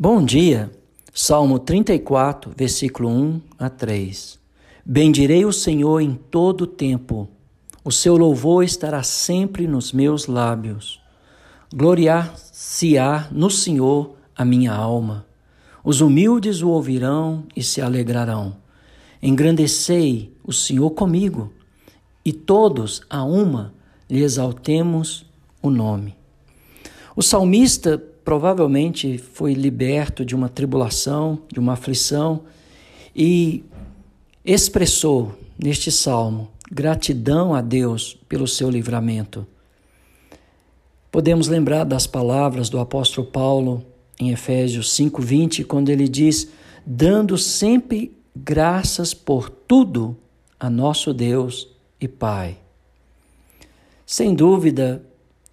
Bom dia, Salmo 34, versículo 1 a 3. Bendirei o Senhor em todo o tempo, o seu louvor estará sempre nos meus lábios. Gloriar-se-á no Senhor a minha alma. Os humildes o ouvirão e se alegrarão. Engrandecei o Senhor comigo, e todos a uma lhe exaltemos o nome. O salmista provavelmente foi liberto de uma tribulação, de uma aflição e expressou neste salmo gratidão a Deus pelo seu livramento. Podemos lembrar das palavras do apóstolo Paulo em Efésios 5:20, quando ele diz: "Dando sempre graças por tudo a nosso Deus e Pai". Sem dúvida,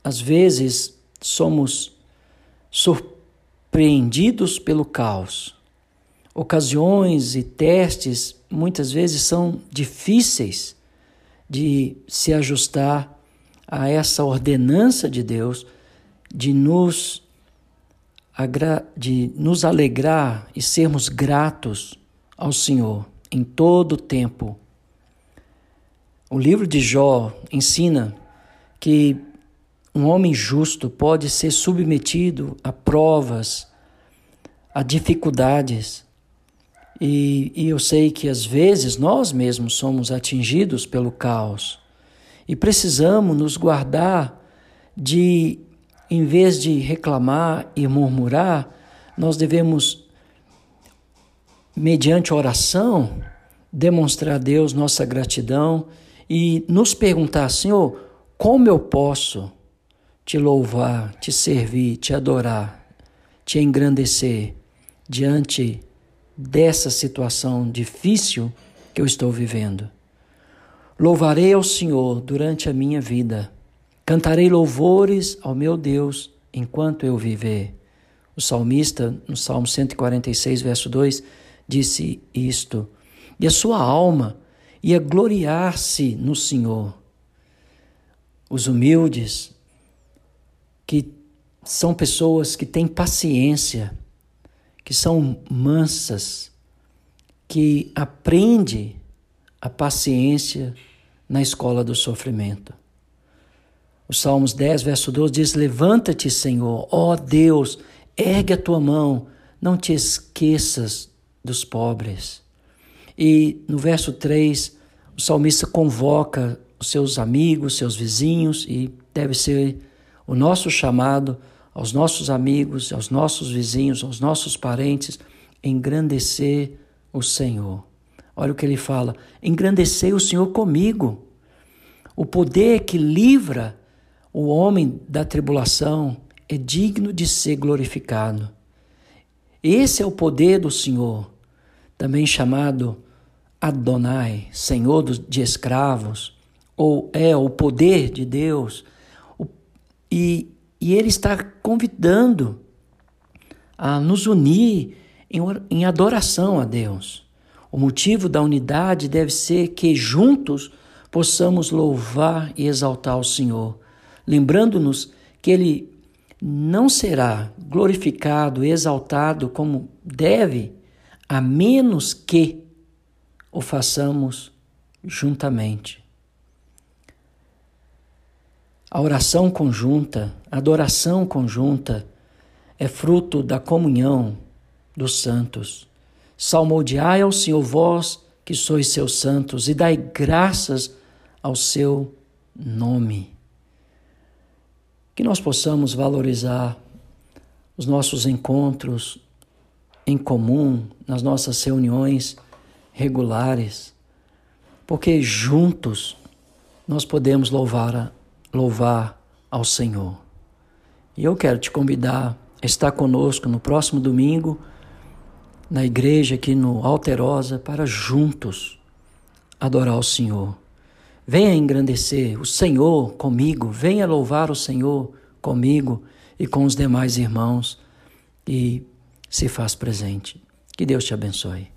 às vezes somos surpreendidos pelo caos. Ocasiões e testes muitas vezes são difíceis de se ajustar a essa ordenança de Deus de nos, de nos alegrar e sermos gratos ao Senhor em todo o tempo. O livro de Jó ensina que um homem justo pode ser submetido a provas, a dificuldades. E, e, eu sei que às vezes nós mesmos somos atingidos pelo caos e precisamos nos guardar de, em vez de reclamar e murmurar, nós devemos, mediante oração, demonstrar a Deus nossa gratidão e nos perguntar, Senhor, como eu posso te louvar, te servir, te adorar, te engrandecer diante dessa situação difícil que eu estou vivendo. Louvarei ao Senhor durante a minha vida. Cantarei louvores ao meu Deus enquanto eu viver. O salmista, no Salmo 146, verso 2, disse isto: E a sua alma ia gloriar-se no Senhor. Os humildes que são pessoas que têm paciência, que são mansas, que aprende a paciência na escola do sofrimento. O Salmos 10, verso 12 diz: Levanta-te, Senhor, ó Deus, ergue a tua mão, não te esqueças dos pobres. E no verso 3, o salmista convoca os seus amigos, seus vizinhos, e deve ser o nosso chamado aos nossos amigos, aos nossos vizinhos, aos nossos parentes, engrandecer o Senhor. Olha o que ele fala: engrandecer o Senhor comigo. O poder que livra o homem da tribulação é digno de ser glorificado. Esse é o poder do Senhor, também chamado Adonai, Senhor de escravos, ou é o poder de Deus e, e Ele está convidando a nos unir em, em adoração a Deus. O motivo da unidade deve ser que juntos possamos louvar e exaltar o Senhor, lembrando-nos que Ele não será glorificado exaltado como deve, a menos que o façamos juntamente. A oração conjunta, a adoração conjunta é fruto da comunhão dos santos. Salmodiai ao Senhor vós que sois seus santos e dai graças ao seu nome. Que nós possamos valorizar os nossos encontros em comum, nas nossas reuniões regulares, porque juntos nós podemos louvar a louvar ao Senhor. E eu quero te convidar a estar conosco no próximo domingo, na igreja aqui no Alterosa, para juntos adorar o Senhor. Venha engrandecer o Senhor comigo, venha louvar o Senhor comigo e com os demais irmãos e se faz presente. Que Deus te abençoe.